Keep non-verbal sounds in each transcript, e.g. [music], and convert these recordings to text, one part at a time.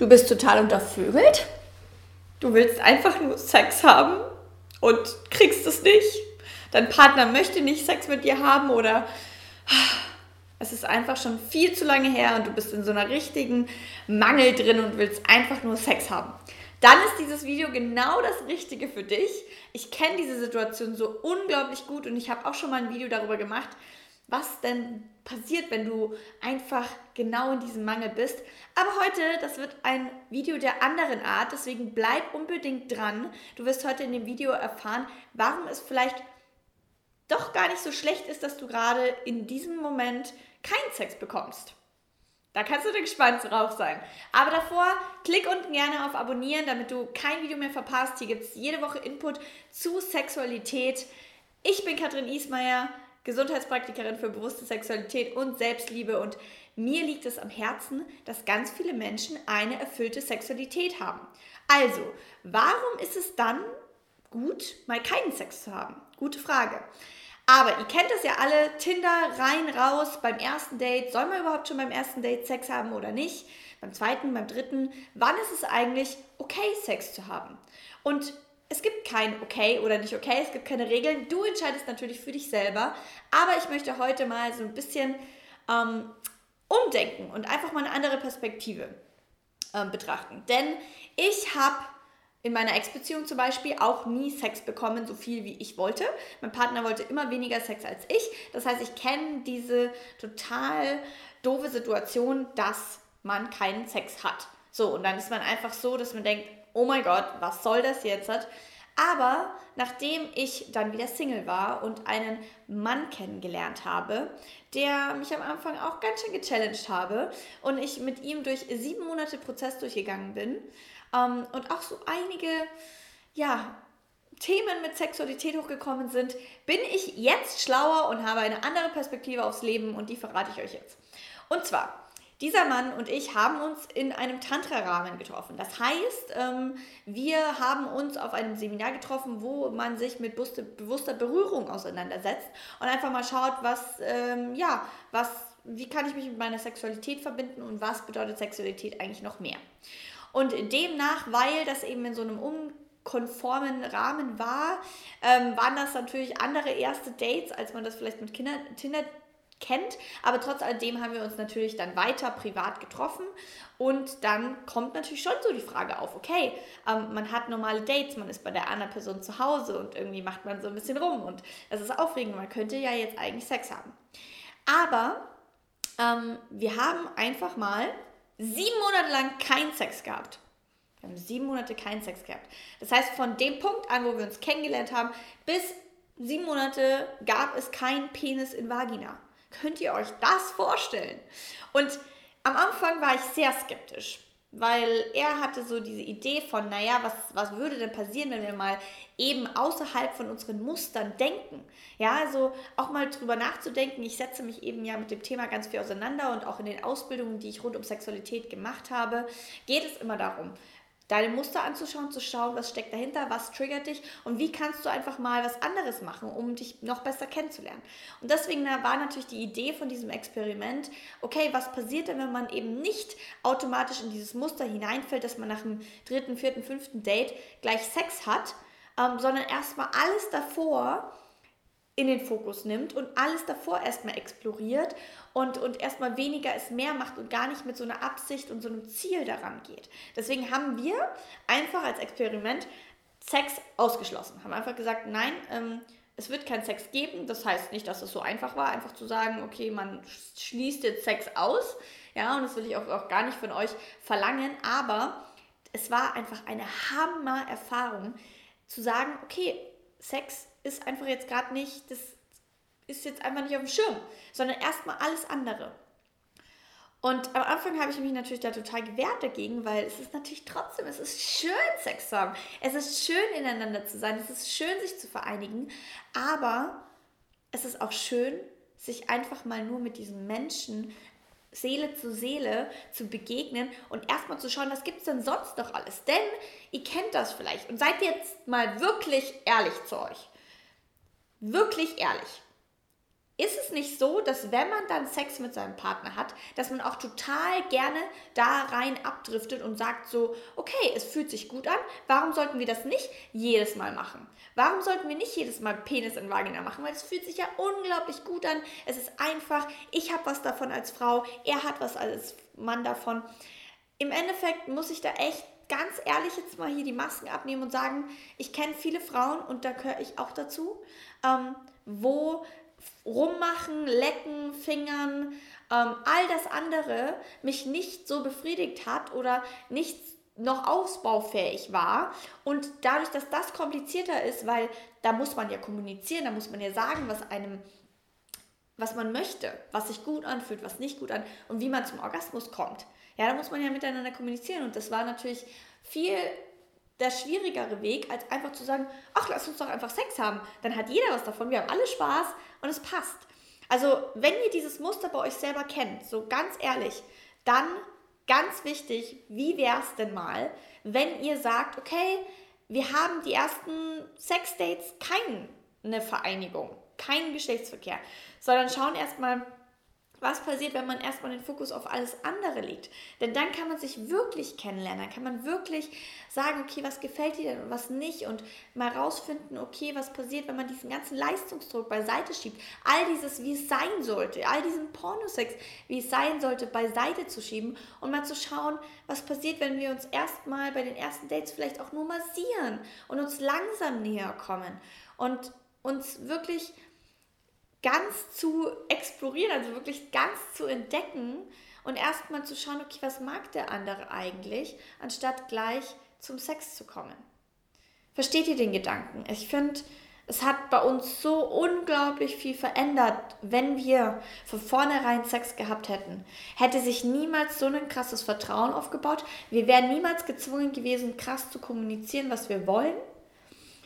Du bist total untervögelt. Du willst einfach nur Sex haben und kriegst es nicht. Dein Partner möchte nicht Sex mit dir haben oder es ist einfach schon viel zu lange her und du bist in so einer richtigen Mangel drin und willst einfach nur Sex haben. Dann ist dieses Video genau das Richtige für dich. Ich kenne diese Situation so unglaublich gut und ich habe auch schon mal ein Video darüber gemacht, was denn passiert, wenn du einfach genau in diesem Mangel bist. Aber heute, das wird ein Video der anderen Art, deswegen bleib unbedingt dran. Du wirst heute in dem Video erfahren, warum es vielleicht doch gar nicht so schlecht ist, dass du gerade in diesem Moment keinen Sex bekommst. Da kannst du gespannt drauf sein. Aber davor, klick unten gerne auf Abonnieren, damit du kein Video mehr verpasst. Hier gibt es jede Woche Input zu Sexualität. Ich bin Katrin Ismaier. Gesundheitspraktikerin für bewusste Sexualität und Selbstliebe und mir liegt es am Herzen, dass ganz viele Menschen eine erfüllte Sexualität haben. Also, warum ist es dann gut, mal keinen Sex zu haben? Gute Frage. Aber ihr kennt das ja alle, Tinder rein, raus, beim ersten Date, soll man überhaupt schon beim ersten Date Sex haben oder nicht? Beim zweiten, beim dritten, wann ist es eigentlich okay, Sex zu haben? Und es gibt kein okay oder nicht okay, es gibt keine Regeln. Du entscheidest natürlich für dich selber. Aber ich möchte heute mal so ein bisschen ähm, umdenken und einfach mal eine andere Perspektive ähm, betrachten. Denn ich habe in meiner Ex-Beziehung zum Beispiel auch nie Sex bekommen, so viel wie ich wollte. Mein Partner wollte immer weniger Sex als ich. Das heißt, ich kenne diese total doofe Situation, dass man keinen Sex hat. So, und dann ist man einfach so, dass man denkt, oh mein Gott, was soll das jetzt? Aber nachdem ich dann wieder Single war und einen Mann kennengelernt habe, der mich am Anfang auch ganz schön gechallenged habe und ich mit ihm durch sieben Monate Prozess durchgegangen bin ähm, und auch so einige, ja, Themen mit Sexualität hochgekommen sind, bin ich jetzt schlauer und habe eine andere Perspektive aufs Leben und die verrate ich euch jetzt. Und zwar, dieser Mann und ich haben uns in einem Tantra-Rahmen getroffen. Das heißt, ähm, wir haben uns auf einem Seminar getroffen, wo man sich mit bewusster Berührung auseinandersetzt und einfach mal schaut, was, ähm, ja, was, wie kann ich mich mit meiner Sexualität verbinden und was bedeutet Sexualität eigentlich noch mehr. Und demnach, weil das eben in so einem unkonformen Rahmen war, ähm, waren das natürlich andere erste Dates, als man das vielleicht mit Kinder, Tinder kennt. Aber trotz alledem haben wir uns natürlich dann weiter privat getroffen. Und dann kommt natürlich schon so die Frage auf, okay, ähm, man hat normale Dates, man ist bei der anderen Person zu Hause und irgendwie macht man so ein bisschen rum. Und es ist aufregend, man könnte ja jetzt eigentlich Sex haben. Aber ähm, wir haben einfach mal sieben Monate lang keinen Sex gehabt. Wir haben sieben Monate keinen Sex gehabt. Das heißt, von dem Punkt an, wo wir uns kennengelernt haben, bis sieben Monate gab es keinen Penis in Vagina. Könnt ihr euch das vorstellen? Und am Anfang war ich sehr skeptisch, weil er hatte so diese Idee von, naja, was, was würde denn passieren, wenn wir mal eben außerhalb von unseren Mustern denken? Ja, also auch mal drüber nachzudenken. Ich setze mich eben ja mit dem Thema ganz viel auseinander und auch in den Ausbildungen, die ich rund um Sexualität gemacht habe, geht es immer darum, deine Muster anzuschauen, zu schauen, was steckt dahinter, was triggert dich und wie kannst du einfach mal was anderes machen, um dich noch besser kennenzulernen. Und deswegen war natürlich die Idee von diesem Experiment, okay, was passiert denn, wenn man eben nicht automatisch in dieses Muster hineinfällt, dass man nach dem dritten, vierten, fünften Date gleich Sex hat, ähm, sondern erstmal alles davor in den Fokus nimmt und alles davor erstmal exploriert und, und erstmal weniger es mehr macht und gar nicht mit so einer Absicht und so einem Ziel daran geht. Deswegen haben wir einfach als Experiment Sex ausgeschlossen. Haben einfach gesagt, nein, ähm, es wird kein Sex geben. Das heißt nicht, dass es so einfach war, einfach zu sagen, okay, man schließt jetzt Sex aus. Ja, und das will ich auch, auch gar nicht von euch verlangen. Aber es war einfach eine Hammer-Erfahrung, zu sagen, okay, Sex ist einfach jetzt gerade nicht, das ist jetzt einfach nicht auf dem Schirm, sondern erstmal alles andere. Und am Anfang habe ich mich natürlich da total gewehrt dagegen, weil es ist natürlich trotzdem, es ist schön, Sex zu haben. Es ist schön, ineinander zu sein. Es ist schön, sich zu vereinigen. Aber es ist auch schön, sich einfach mal nur mit diesem Menschen Seele zu Seele zu begegnen und erstmal zu schauen, was gibt es denn sonst noch alles? Denn ihr kennt das vielleicht und seid jetzt mal wirklich ehrlich zu euch. Wirklich ehrlich. ist es nicht so, dass wenn man dann Sex mit seinem Partner hat, dass man auch total gerne da rein abdriftet und sagt so, okay, es fühlt sich gut an, warum sollten wir das nicht jedes Mal machen? Warum sollten wir nicht jedes Mal Penis in Vagina machen? Weil es fühlt sich ja unglaublich gut an, es ist einfach, ich habe was davon als Frau, er hat was als Mann davon. Im Endeffekt muss ich da echt ganz ehrlich jetzt mal hier die Masken abnehmen und sagen, ich kenne viele Frauen und da gehöre ich auch dazu, ähm, wo rummachen, lecken, fingern, ähm, all das andere mich nicht so befriedigt hat oder nicht noch ausbaufähig war. Und dadurch, dass das komplizierter ist, weil da muss man ja kommunizieren, da muss man ja sagen, was einem was man möchte, was sich gut anfühlt, was nicht gut an und wie man zum Orgasmus kommt. Ja, da muss man ja miteinander kommunizieren und das war natürlich viel der schwierigere Weg, als einfach zu sagen, ach, lass uns doch einfach Sex haben. Dann hat jeder was davon, wir haben alle Spaß und es passt. Also, wenn ihr dieses Muster bei euch selber kennt, so ganz ehrlich, dann ganz wichtig, wie wäre es denn mal, wenn ihr sagt, okay, wir haben die ersten Sexdates keine Vereinigung, keinen Geschlechtsverkehr, sondern schauen erstmal, was passiert, wenn man erstmal den Fokus auf alles andere legt. Denn dann kann man sich wirklich kennenlernen, dann kann man wirklich sagen, okay, was gefällt dir denn und was nicht und mal rausfinden, okay, was passiert, wenn man diesen ganzen Leistungsdruck beiseite schiebt. All dieses, wie es sein sollte, all diesen Pornosex, wie es sein sollte, beiseite zu schieben und mal zu schauen, was passiert, wenn wir uns erstmal bei den ersten Dates vielleicht auch nur massieren und uns langsam näher kommen und uns wirklich ganz zu explorieren, also wirklich ganz zu entdecken und erstmal zu schauen, okay, was mag der andere eigentlich, anstatt gleich zum Sex zu kommen. Versteht ihr den Gedanken? Ich finde, es hat bei uns so unglaublich viel verändert, wenn wir von vornherein Sex gehabt hätten. Hätte sich niemals so ein krasses Vertrauen aufgebaut. Wir wären niemals gezwungen gewesen, krass zu kommunizieren, was wir wollen.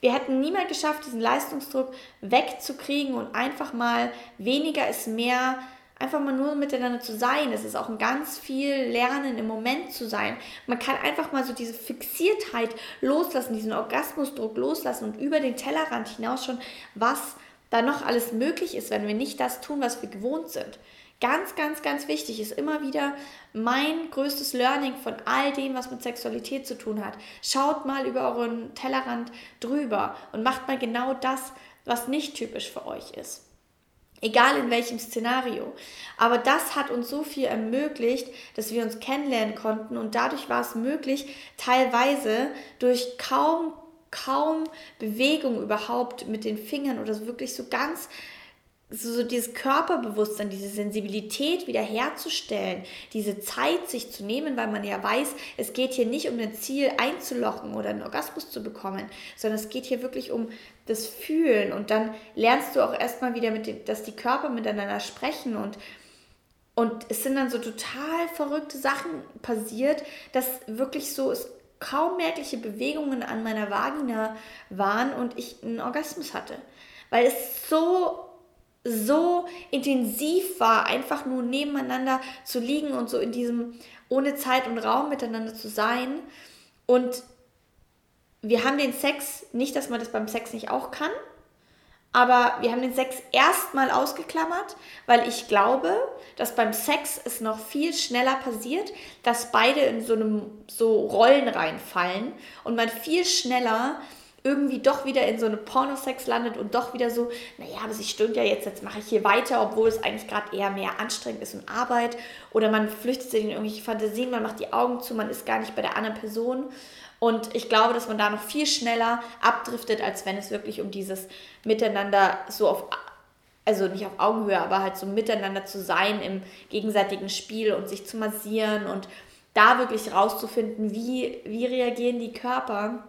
Wir hätten niemals geschafft, diesen Leistungsdruck wegzukriegen und einfach mal weniger ist mehr, einfach mal nur miteinander zu sein. Es ist auch ein ganz viel Lernen im Moment zu sein. Man kann einfach mal so diese Fixiertheit loslassen, diesen Orgasmusdruck loslassen und über den Tellerrand hinausschauen, was da noch alles möglich ist, wenn wir nicht das tun, was wir gewohnt sind. Ganz, ganz, ganz wichtig ist immer wieder mein größtes Learning von all dem, was mit Sexualität zu tun hat. Schaut mal über euren Tellerrand drüber und macht mal genau das, was nicht typisch für euch ist. Egal in welchem Szenario. Aber das hat uns so viel ermöglicht, dass wir uns kennenlernen konnten und dadurch war es möglich, teilweise durch kaum, kaum Bewegung überhaupt mit den Fingern oder wirklich so ganz so dieses Körperbewusstsein, diese Sensibilität wiederherzustellen, diese Zeit sich zu nehmen, weil man ja weiß, es geht hier nicht um ein Ziel einzulochen oder einen Orgasmus zu bekommen, sondern es geht hier wirklich um das Fühlen. Und dann lernst du auch erstmal wieder, mit den, dass die Körper miteinander sprechen und und es sind dann so total verrückte Sachen passiert, dass wirklich so es kaum merkliche Bewegungen an meiner Vagina waren und ich einen Orgasmus hatte, weil es so so intensiv war, einfach nur nebeneinander zu liegen und so in diesem ohne Zeit und Raum miteinander zu sein. Und wir haben den Sex, nicht, dass man das beim Sex nicht auch kann, aber wir haben den Sex erstmal ausgeklammert, weil ich glaube, dass beim Sex es noch viel schneller passiert, dass beide in so einem so Rollen reinfallen und man viel schneller irgendwie doch wieder in so eine Pornosex landet und doch wieder so, naja, aber sie stimmt ja jetzt, jetzt mache ich hier weiter, obwohl es eigentlich gerade eher mehr anstrengend ist und Arbeit. Oder man flüchtet sich in irgendwelche Fantasien, man macht die Augen zu, man ist gar nicht bei der anderen Person. Und ich glaube, dass man da noch viel schneller abdriftet, als wenn es wirklich um dieses Miteinander so auf, also nicht auf Augenhöhe, aber halt so miteinander zu sein im gegenseitigen Spiel und sich zu massieren und da wirklich rauszufinden, wie, wie reagieren die Körper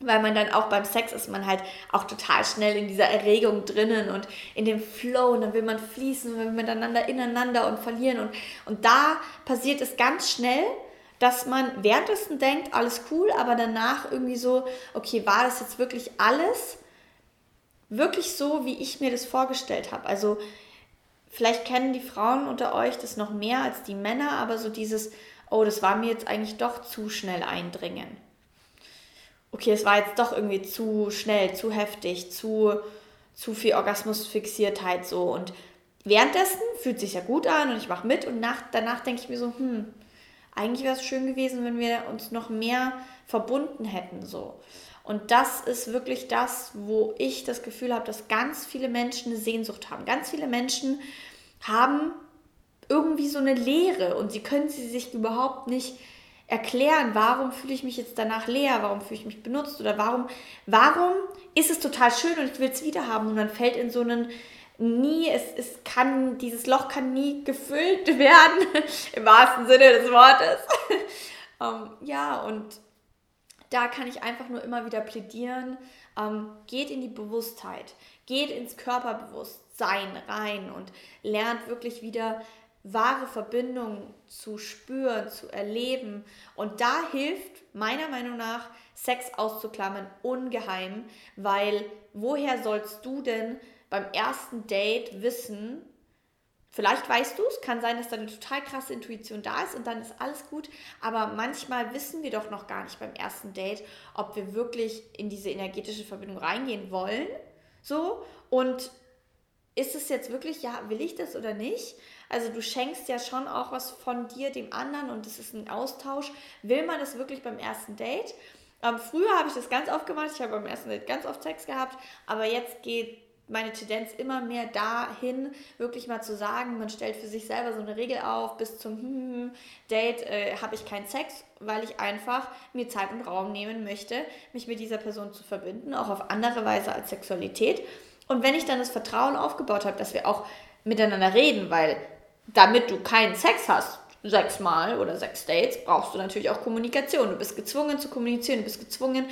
weil man dann auch beim Sex ist man halt auch total schnell in dieser Erregung drinnen und in dem Flow und dann will man fließen und will miteinander ineinander und verlieren und, und da passiert es ganz schnell, dass man währenddessen denkt, alles cool, aber danach irgendwie so, okay, war das jetzt wirklich alles? Wirklich so, wie ich mir das vorgestellt habe. Also vielleicht kennen die Frauen unter euch das noch mehr als die Männer, aber so dieses, oh, das war mir jetzt eigentlich doch zu schnell eindringen okay, es war jetzt doch irgendwie zu schnell, zu heftig, zu, zu viel Orgasmusfixiertheit so. Und währenddessen fühlt sich ja gut an und ich mache mit und nach, danach denke ich mir so, hm, eigentlich wäre es schön gewesen, wenn wir uns noch mehr verbunden hätten so. Und das ist wirklich das, wo ich das Gefühl habe, dass ganz viele Menschen eine Sehnsucht haben. Ganz viele Menschen haben irgendwie so eine Leere und sie können sie sich überhaupt nicht erklären, warum fühle ich mich jetzt danach leer, warum fühle ich mich benutzt oder warum, warum ist es total schön und ich will es wieder haben und man fällt in so einen nie, es, es kann, dieses Loch kann nie gefüllt [laughs] werden, im wahrsten Sinne des Wortes. um, [laughs] ähm, ja, und da kann ich einfach nur immer wieder plädieren, ähm, geht in die Bewusstheit, geht ins Körperbewusstsein rein und lernt wirklich wieder wahre Verbindungen zu spüren, zu erleben. Und da hilft meiner Meinung nach Sex auszuklammern ungeheim, weil woher sollst du denn beim ersten Date wissen, Vielleicht weißt du es, kann sein, dass da eine total krasse Intuition da ist und dann ist alles gut. Aber manchmal wissen wir doch noch gar nicht beim ersten Date, ob wir wirklich in diese energetische Verbindung reingehen wollen. So. Und ist es jetzt wirklich, ja, will ich das oder nicht? Also du schenkst ja schon auch was von dir dem anderen und es ist ein Austausch. Will man das wirklich beim ersten Date? Ähm, früher habe ich das ganz oft gemacht. Ich habe beim ersten Date ganz oft Sex gehabt. Aber jetzt geht meine Tendenz immer mehr dahin, wirklich mal zu sagen, man stellt für sich selber so eine Regel auf, bis zum hm, Date äh, habe ich keinen Sex, weil ich einfach mir Zeit und Raum nehmen möchte, mich mit dieser Person zu verbinden, auch auf andere Weise als Sexualität. Und wenn ich dann das Vertrauen aufgebaut habe, dass wir auch miteinander reden, weil damit du keinen Sex hast, sechsmal oder sechs Dates, brauchst du natürlich auch Kommunikation. Du bist gezwungen zu kommunizieren, du bist gezwungen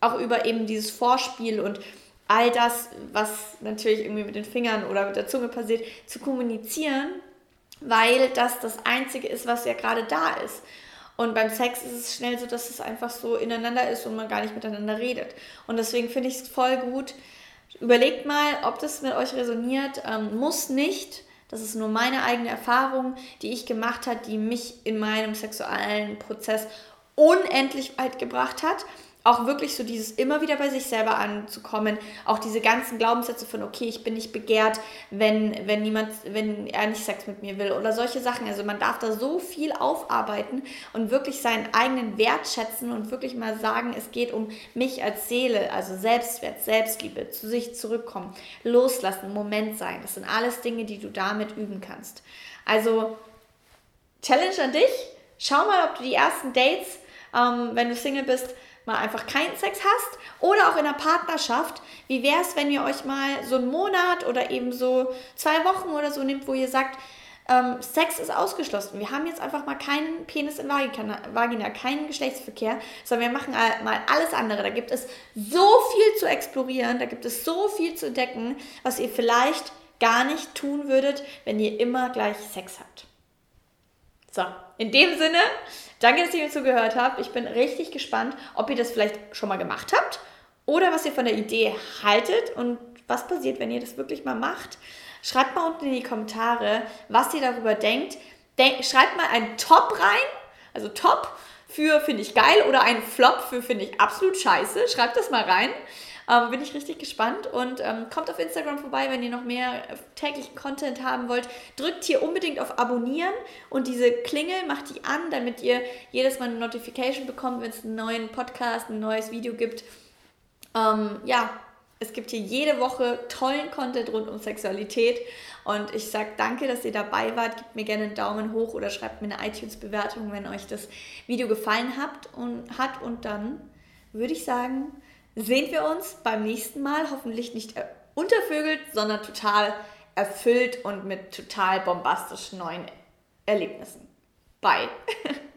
auch über eben dieses Vorspiel und all das, was natürlich irgendwie mit den Fingern oder mit der Zunge passiert, zu kommunizieren, weil das das Einzige ist, was ja gerade da ist. Und beim Sex ist es schnell so, dass es einfach so ineinander ist und man gar nicht miteinander redet. Und deswegen finde ich es voll gut. Überlegt mal, ob das mit euch resoniert. Ähm, muss nicht. Das ist nur meine eigene Erfahrung, die ich gemacht habe, die mich in meinem sexuellen Prozess unendlich weit gebracht hat auch wirklich so dieses immer wieder bei sich selber anzukommen, auch diese ganzen Glaubenssätze von okay, ich bin nicht begehrt, wenn wenn niemand, wenn er nicht Sex mit mir will oder solche Sachen. Also man darf da so viel aufarbeiten und wirklich seinen eigenen Wert schätzen und wirklich mal sagen, es geht um mich als Seele, also Selbstwert, Selbstliebe, zu sich zurückkommen, loslassen, Moment sein. Das sind alles Dinge, die du damit üben kannst. Also Challenge an dich. Schau mal, ob du die ersten Dates, ähm, wenn du Single bist, mal einfach keinen Sex hast oder auch in einer Partnerschaft. Wie wäre es, wenn ihr euch mal so einen Monat oder eben so zwei Wochen oder so nehmt, wo ihr sagt, ähm, Sex ist ausgeschlossen. Wir haben jetzt einfach mal keinen Penis in Vagina, Vagina, keinen Geschlechtsverkehr, sondern wir machen mal alles andere. Da gibt es so viel zu explorieren, da gibt es so viel zu entdecken, was ihr vielleicht gar nicht tun würdet, wenn ihr immer gleich Sex habt. So, in dem Sinne, danke, dass ihr mir zugehört habt. Ich bin richtig gespannt, ob ihr das vielleicht schon mal gemacht habt oder was ihr von der Idee haltet und was passiert, wenn ihr das wirklich mal macht. Schreibt mal unten in die Kommentare, was ihr darüber denkt. Denk, schreibt mal einen Top rein, also Top für finde ich geil oder einen Flop für finde ich absolut scheiße. Schreibt das mal rein. Ähm, bin ich richtig gespannt und ähm, kommt auf Instagram vorbei, wenn ihr noch mehr täglichen Content haben wollt. Drückt hier unbedingt auf Abonnieren und diese Klingel macht die an, damit ihr jedes Mal eine Notification bekommt, wenn es einen neuen Podcast, ein neues Video gibt. Ähm, ja, es gibt hier jede Woche tollen Content rund um Sexualität und ich sage danke, dass ihr dabei wart. Gebt mir gerne einen Daumen hoch oder schreibt mir eine iTunes-Bewertung, wenn euch das Video gefallen hat und, hat. Und dann würde ich sagen, sehen wir uns beim nächsten Mal. Hoffentlich nicht untervögelt, sondern total erfüllt und mit total bombastischen neuen Erlebnissen. Bye. [laughs]